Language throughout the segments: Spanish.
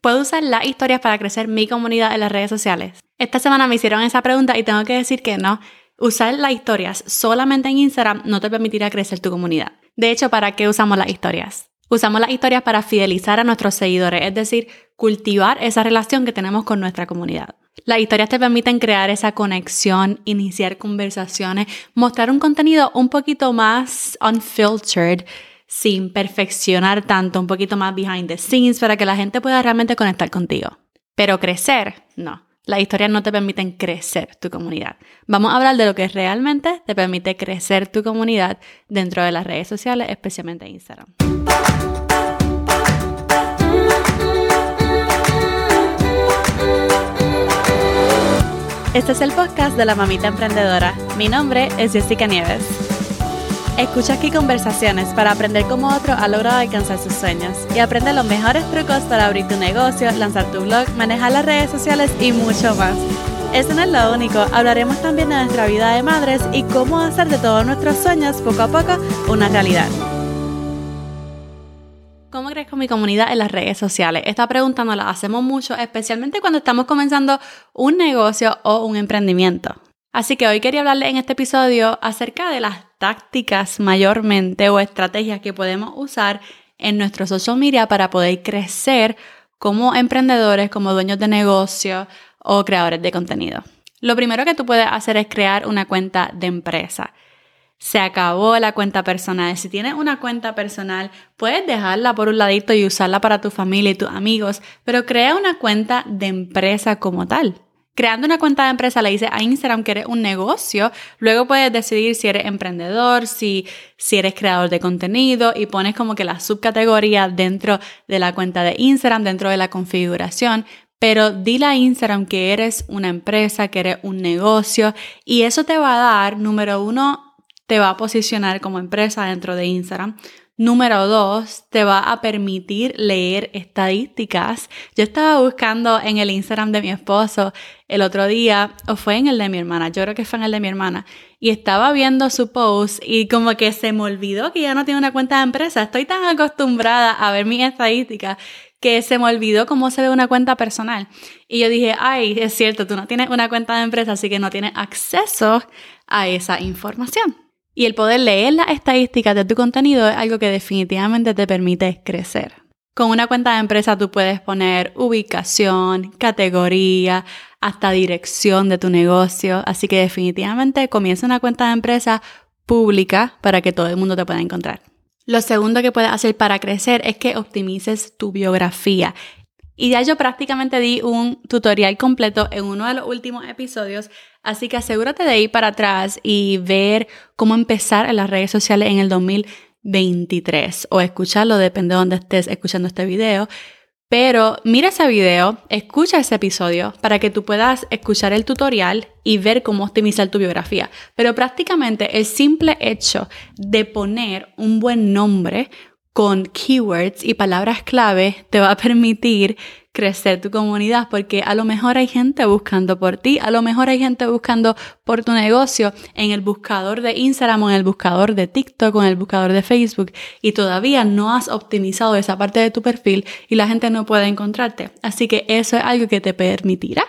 ¿Puedo usar las historias para crecer mi comunidad en las redes sociales? Esta semana me hicieron esa pregunta y tengo que decir que no. Usar las historias solamente en Instagram no te permitirá crecer tu comunidad. De hecho, ¿para qué usamos las historias? Usamos las historias para fidelizar a nuestros seguidores, es decir, cultivar esa relación que tenemos con nuestra comunidad. Las historias te permiten crear esa conexión, iniciar conversaciones, mostrar un contenido un poquito más unfiltered, sin perfeccionar tanto, un poquito más behind the scenes para que la gente pueda realmente conectar contigo. Pero crecer, no. Las historias no te permiten crecer tu comunidad. Vamos a hablar de lo que realmente te permite crecer tu comunidad dentro de las redes sociales, especialmente Instagram. Este es el podcast de la mamita emprendedora. Mi nombre es Jessica Nieves. Escucha aquí conversaciones para aprender cómo otro ha logrado alcanzar sus sueños y aprende los mejores trucos para abrir tu negocio, lanzar tu blog, manejar las redes sociales y mucho más. Eso no es lo único, hablaremos también de nuestra vida de madres y cómo hacer de todos nuestros sueños poco a poco una realidad. ¿Cómo crezco mi comunidad en las redes sociales? Esta pregunta nos la hacemos mucho, especialmente cuando estamos comenzando un negocio o un emprendimiento. Así que hoy quería hablarles en este episodio acerca de las tácticas mayormente o estrategias que podemos usar en nuestro social media para poder crecer como emprendedores, como dueños de negocio o creadores de contenido. Lo primero que tú puedes hacer es crear una cuenta de empresa. Se acabó la cuenta personal. Si tienes una cuenta personal, puedes dejarla por un ladito y usarla para tu familia y tus amigos, pero crea una cuenta de empresa como tal creando una cuenta de empresa le dices a Instagram que eres un negocio, luego puedes decidir si eres emprendedor, si, si eres creador de contenido y pones como que la subcategoría dentro de la cuenta de Instagram, dentro de la configuración. Pero dile a Instagram que eres una empresa, que eres un negocio y eso te va a dar, número uno, te va a posicionar como empresa dentro de Instagram. Número dos, te va a permitir leer estadísticas. Yo estaba buscando en el Instagram de mi esposo el otro día, o fue en el de mi hermana, yo creo que fue en el de mi hermana, y estaba viendo su post y como que se me olvidó que ya no tiene una cuenta de empresa. Estoy tan acostumbrada a ver mis estadísticas que se me olvidó cómo se ve una cuenta personal. Y yo dije, ay, es cierto, tú no tienes una cuenta de empresa, así que no tienes acceso a esa información. Y el poder leer las estadísticas de tu contenido es algo que definitivamente te permite crecer. Con una cuenta de empresa tú puedes poner ubicación, categoría, hasta dirección de tu negocio. Así que definitivamente comienza una cuenta de empresa pública para que todo el mundo te pueda encontrar. Lo segundo que puedes hacer para crecer es que optimices tu biografía. Y ya yo prácticamente di un tutorial completo en uno de los últimos episodios, así que asegúrate de ir para atrás y ver cómo empezar en las redes sociales en el 2023 o escucharlo, depende de dónde estés escuchando este video. Pero mira ese video, escucha ese episodio para que tú puedas escuchar el tutorial y ver cómo optimizar tu biografía. Pero prácticamente el simple hecho de poner un buen nombre con keywords y palabras clave te va a permitir crecer tu comunidad porque a lo mejor hay gente buscando por ti, a lo mejor hay gente buscando por tu negocio en el buscador de Instagram o en el buscador de TikTok o en el buscador de Facebook y todavía no has optimizado esa parte de tu perfil y la gente no puede encontrarte. Así que eso es algo que te permitirá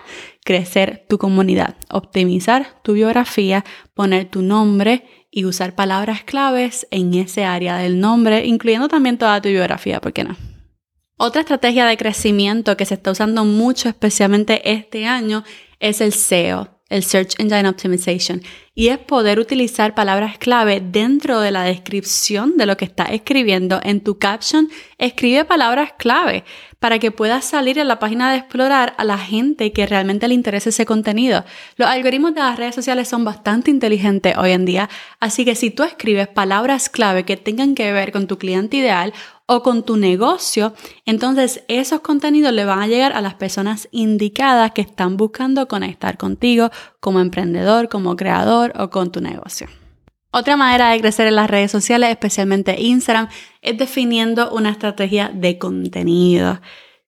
crecer tu comunidad, optimizar tu biografía, poner tu nombre y usar palabras claves en ese área del nombre, incluyendo también toda tu biografía, ¿por qué no? Otra estrategia de crecimiento que se está usando mucho, especialmente este año, es el SEO, el Search Engine Optimization, y es poder utilizar palabras clave dentro de la descripción de lo que estás escribiendo. En tu caption, escribe palabras clave para que puedas salir en la página de explorar a la gente que realmente le interese ese contenido. Los algoritmos de las redes sociales son bastante inteligentes hoy en día, así que si tú escribes palabras clave que tengan que ver con tu cliente ideal o con tu negocio, entonces esos contenidos le van a llegar a las personas indicadas que están buscando conectar contigo como emprendedor, como creador o con tu negocio. Otra manera de crecer en las redes sociales, especialmente Instagram, es definiendo una estrategia de contenido.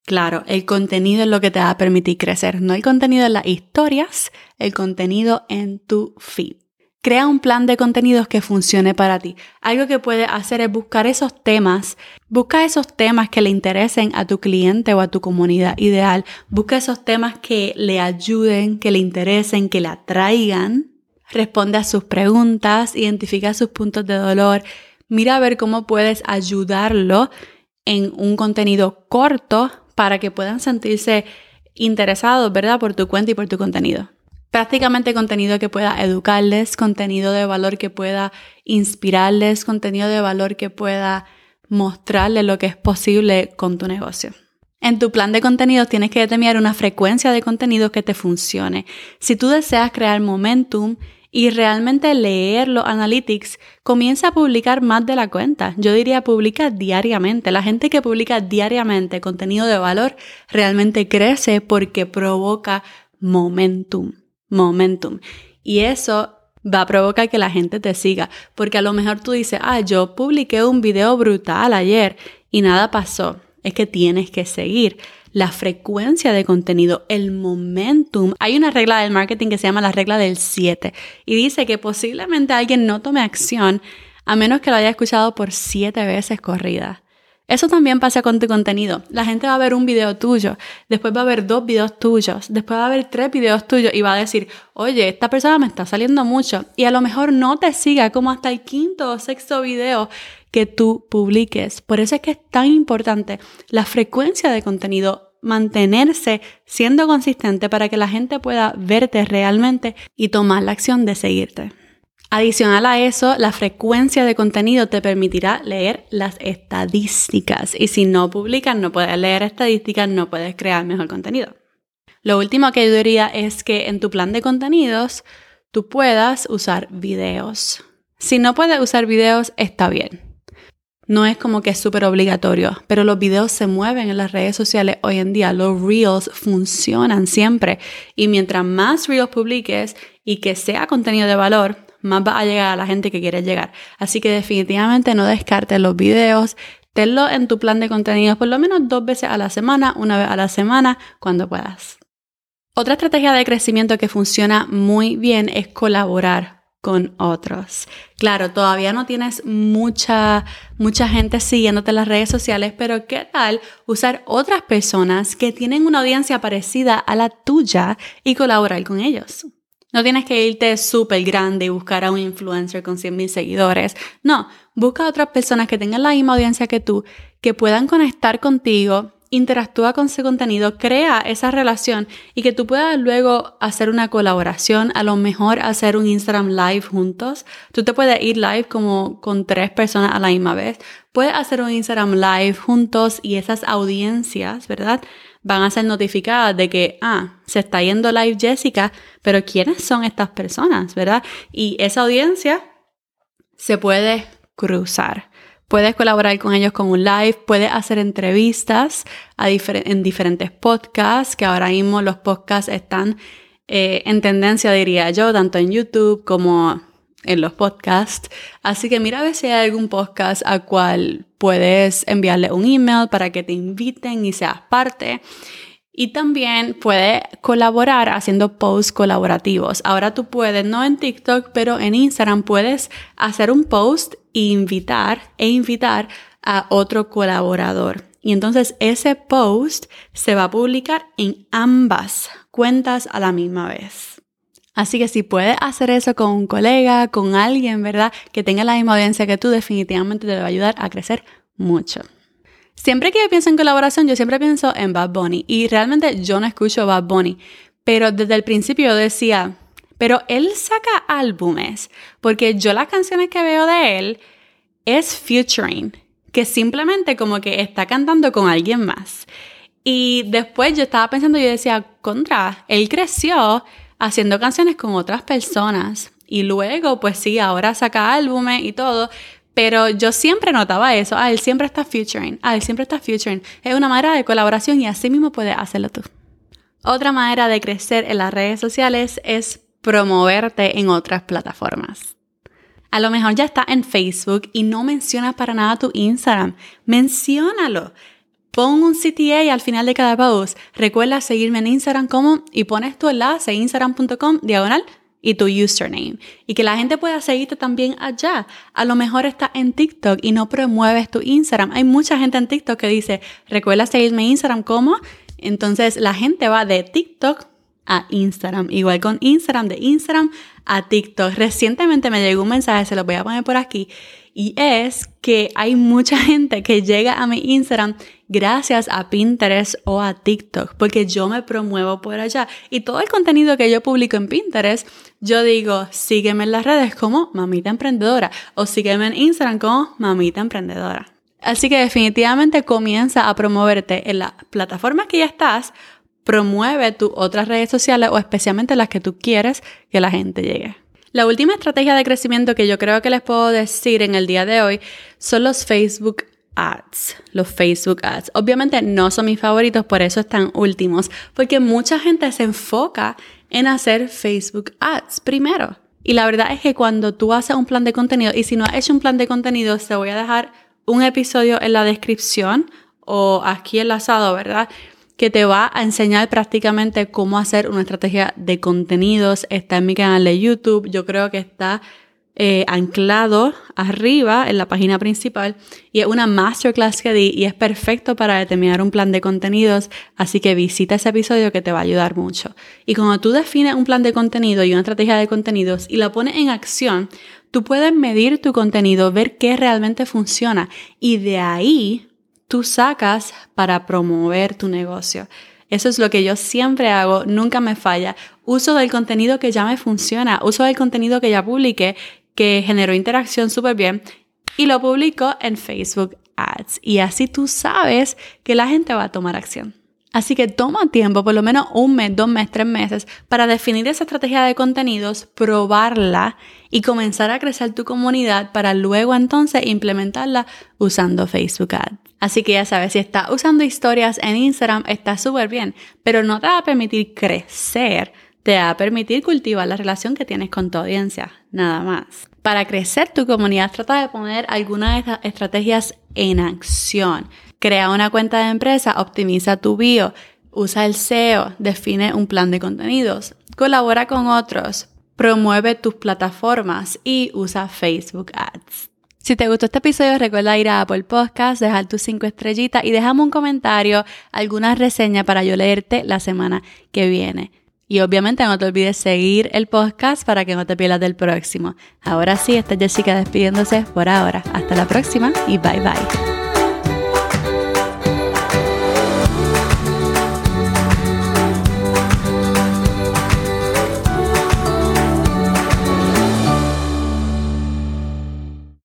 Claro, el contenido es lo que te va a permitir crecer, no el contenido en las historias, el contenido en tu feed. Crea un plan de contenidos que funcione para ti. Algo que puedes hacer es buscar esos temas. Busca esos temas que le interesen a tu cliente o a tu comunidad ideal. Busca esos temas que le ayuden, que le interesen, que le atraigan. Responde a sus preguntas, identifica sus puntos de dolor. Mira a ver cómo puedes ayudarlo en un contenido corto para que puedan sentirse interesados, ¿verdad? Por tu cuenta y por tu contenido prácticamente contenido que pueda educarles, contenido de valor que pueda inspirarles, contenido de valor que pueda mostrarles lo que es posible con tu negocio. En tu plan de contenidos tienes que determinar una frecuencia de contenidos que te funcione. Si tú deseas crear momentum y realmente leer los analytics, comienza a publicar más de la cuenta. Yo diría publica diariamente. La gente que publica diariamente contenido de valor realmente crece porque provoca momentum momentum. Y eso va a provocar que la gente te siga, porque a lo mejor tú dices, ah, yo publiqué un video brutal ayer y nada pasó. Es que tienes que seguir la frecuencia de contenido, el momentum. Hay una regla del marketing que se llama la regla del 7 y dice que posiblemente alguien no tome acción a menos que lo haya escuchado por 7 veces corrida. Eso también pasa con tu contenido. La gente va a ver un video tuyo, después va a ver dos videos tuyos, después va a ver tres videos tuyos y va a decir, oye, esta persona me está saliendo mucho y a lo mejor no te siga como hasta el quinto o sexto video que tú publiques. Por eso es que es tan importante la frecuencia de contenido mantenerse siendo consistente para que la gente pueda verte realmente y tomar la acción de seguirte. Adicional a eso, la frecuencia de contenido te permitirá leer las estadísticas y si no publicas, no puedes leer estadísticas, no puedes crear mejor contenido. Lo último que yo diría es que en tu plan de contenidos tú puedas usar videos. Si no puedes usar videos, está bien. No es como que es súper obligatorio, pero los videos se mueven en las redes sociales hoy en día. Los reels funcionan siempre. Y mientras más reels publiques y que sea contenido de valor, más va a llegar a la gente que quiere llegar. Así que definitivamente no descartes los videos, tenlo en tu plan de contenidos por lo menos dos veces a la semana, una vez a la semana, cuando puedas. Otra estrategia de crecimiento que funciona muy bien es colaborar con otros. Claro, todavía no tienes mucha, mucha gente siguiéndote en las redes sociales, pero ¿qué tal usar otras personas que tienen una audiencia parecida a la tuya y colaborar con ellos? No tienes que irte súper grande y buscar a un influencer con 100.000 seguidores. No, busca a otras personas que tengan la misma audiencia que tú, que puedan conectar contigo, interactúa con su contenido, crea esa relación y que tú puedas luego hacer una colaboración, a lo mejor hacer un Instagram live juntos. Tú te puedes ir live como con tres personas a la misma vez. Puedes hacer un Instagram live juntos y esas audiencias, ¿verdad? Van a ser notificadas de que, ah, se está yendo live Jessica, pero ¿quiénes son estas personas, verdad? Y esa audiencia se puede cruzar. Puedes colaborar con ellos con un live, puedes hacer entrevistas en diferentes podcasts, que ahora mismo los podcasts están eh, en tendencia, diría yo, tanto en YouTube como en los podcasts. Así que mira a ver si hay algún podcast al cual puedes enviarle un email para que te inviten y seas parte. Y también puedes colaborar haciendo posts colaborativos. Ahora tú puedes, no en TikTok, pero en Instagram puedes hacer un post e invitar e invitar a otro colaborador. Y entonces ese post se va a publicar en ambas cuentas a la misma vez. Así que si puedes hacer eso con un colega, con alguien, ¿verdad? Que tenga la misma audiencia que tú, definitivamente te va a ayudar a crecer mucho. Siempre que yo pienso en colaboración, yo siempre pienso en Bad Bunny. Y realmente yo no escucho Bad Bunny. Pero desde el principio yo decía, pero él saca álbumes. Porque yo las canciones que veo de él es featuring. Que simplemente como que está cantando con alguien más. Y después yo estaba pensando, yo decía, contra, él creció haciendo canciones con otras personas. Y luego, pues sí, ahora saca álbumes y todo. Pero yo siempre notaba eso. Ah, él siempre está featuring. Ah, él siempre está featuring. Es una manera de colaboración y así mismo puedes hacerlo tú. Otra manera de crecer en las redes sociales es promoverte en otras plataformas. A lo mejor ya está en Facebook y no mencionas para nada tu Instagram. Menciónalo. Pon un CTA al final de cada post. Recuerda seguirme en Instagram como y pones tu enlace instagram.com diagonal y tu username y que la gente pueda seguirte también allá. A lo mejor está en TikTok y no promueves tu Instagram. Hay mucha gente en TikTok que dice, recuerda seguirme en Instagram, ¿cómo? Entonces la gente va de TikTok a Instagram. Igual con Instagram, de Instagram a TikTok. Recientemente me llegó un mensaje, se lo voy a poner por aquí, y es que hay mucha gente que llega a mi Instagram gracias a Pinterest o a TikTok, porque yo me promuevo por allá. Y todo el contenido que yo publico en Pinterest, yo digo, sígueme en las redes como Mamita Emprendedora o sígueme en Instagram como Mamita Emprendedora. Así que definitivamente comienza a promoverte en las plataformas que ya estás, promueve tus otras redes sociales o especialmente las que tú quieres que la gente llegue. La última estrategia de crecimiento que yo creo que les puedo decir en el día de hoy son los Facebook Ads, los Facebook Ads. Obviamente no son mis favoritos, por eso están últimos, porque mucha gente se enfoca en hacer Facebook Ads primero. Y la verdad es que cuando tú haces un plan de contenido, y si no has hecho un plan de contenido, te voy a dejar un episodio en la descripción o aquí enlazado, ¿verdad? que te va a enseñar prácticamente cómo hacer una estrategia de contenidos. Está en mi canal de YouTube, yo creo que está eh, anclado arriba en la página principal y es una masterclass que di y es perfecto para determinar un plan de contenidos, así que visita ese episodio que te va a ayudar mucho. Y cuando tú defines un plan de contenido y una estrategia de contenidos y la pones en acción, tú puedes medir tu contenido, ver qué realmente funciona y de ahí tú sacas para promover tu negocio. Eso es lo que yo siempre hago, nunca me falla. Uso del contenido que ya me funciona, uso del contenido que ya publiqué, que generó interacción súper bien y lo publico en Facebook Ads. Y así tú sabes que la gente va a tomar acción. Así que toma tiempo, por lo menos un mes, dos meses, tres meses, para definir esa estrategia de contenidos, probarla y comenzar a crecer tu comunidad para luego entonces implementarla usando Facebook Ads. Así que ya sabes, si estás usando historias en Instagram, está súper bien, pero no te va a permitir crecer, te va a permitir cultivar la relación que tienes con tu audiencia, nada más. Para crecer tu comunidad, trata de poner algunas de estas estrategias en acción. Crea una cuenta de empresa, optimiza tu bio, usa el SEO, define un plan de contenidos, colabora con otros, promueve tus plataformas y usa Facebook Ads. Si te gustó este episodio, recuerda ir a Apple Podcast, dejar tus cinco estrellitas y déjame un comentario, alguna reseña para yo leerte la semana que viene. Y obviamente no te olvides seguir el podcast para que no te pierdas del próximo. Ahora sí, esta es Jessica despidiéndose por ahora. Hasta la próxima y bye bye.